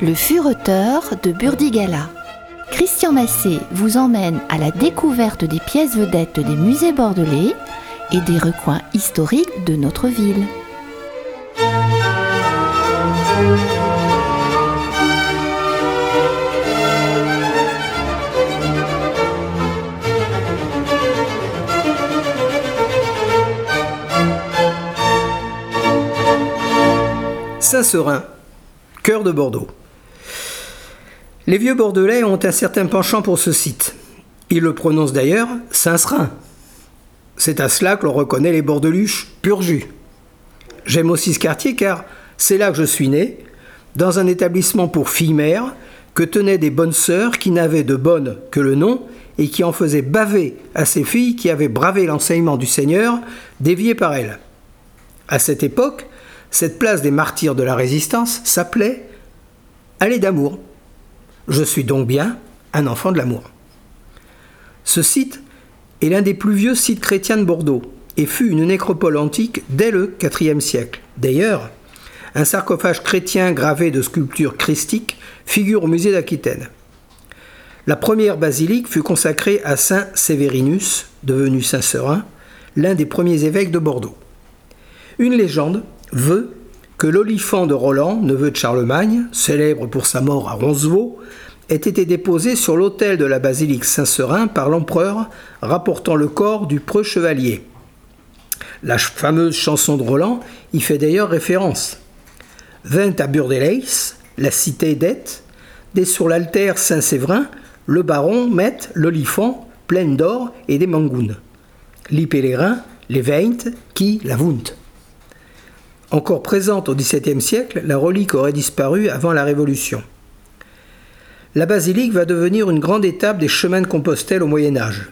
Le fureteur de Burdigala. Christian Massé vous emmène à la découverte des pièces vedettes des musées bordelais et des recoins historiques de notre ville. Saint-Seurin, cœur de Bordeaux. Les vieux Bordelais ont un certain penchant pour ce site. Ils le prononcent d'ailleurs Saint-Serin. C'est à cela que l'on reconnaît les bordeluches pur jus. J'aime aussi ce quartier car c'est là que je suis né, dans un établissement pour filles-mères que tenaient des bonnes sœurs qui n'avaient de bonnes que le nom et qui en faisaient baver à ces filles qui avaient bravé l'enseignement du Seigneur, dévié par elles. À cette époque, cette place des martyrs de la résistance s'appelait Allée d'amour. Je suis donc bien un enfant de l'amour. Ce site est l'un des plus vieux sites chrétiens de Bordeaux et fut une nécropole antique dès le IVe siècle. D'ailleurs, un sarcophage chrétien gravé de sculptures christiques figure au musée d'Aquitaine. La première basilique fut consacrée à Saint Sévérinus, devenu Saint Serin, l'un des premiers évêques de Bordeaux. Une légende veut que l'olifant de Roland, neveu de Charlemagne, célèbre pour sa mort à Roncevaux, ait été déposé sur l'autel de la basilique Saint-Serin par l'empereur, rapportant le corps du preux chevalier. La fameuse chanson de Roland y fait d'ailleurs référence. Vint à Burdeleis, la cité d'Aeth, dès sur l'altère Saint-Séverin, le baron met l'olifant plein d'or et des mangounes. Les pèlerins, les veint, qui la. Encore présente au XVIIe siècle, la relique aurait disparu avant la Révolution. La basilique va devenir une grande étape des chemins de Compostelle au Moyen Âge.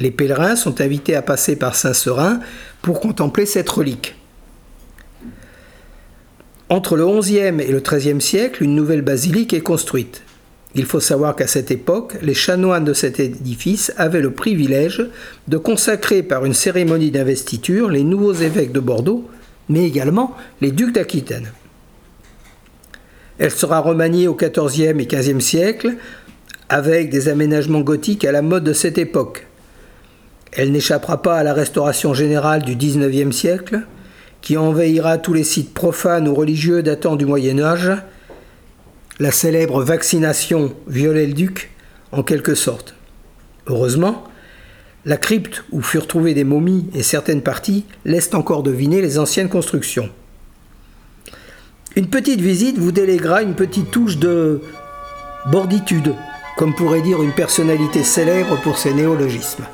Les pèlerins sont invités à passer par Saint-Serin pour contempler cette relique. Entre le XIe et le XIIIe siècle, une nouvelle basilique est construite. Il faut savoir qu'à cette époque, les chanoines de cet édifice avaient le privilège de consacrer par une cérémonie d'investiture les nouveaux évêques de Bordeaux mais également les ducs d'Aquitaine. Elle sera remaniée au XIVe et XVe siècle avec des aménagements gothiques à la mode de cette époque. Elle n'échappera pas à la restauration générale du XIXe siècle, qui envahira tous les sites profanes ou religieux datant du Moyen Âge. La célèbre vaccination violait le duc, en quelque sorte. Heureusement, la crypte où furent trouvées des momies et certaines parties laissent encore deviner les anciennes constructions. Une petite visite vous déléguera une petite touche de borditude, comme pourrait dire une personnalité célèbre pour ses néologismes.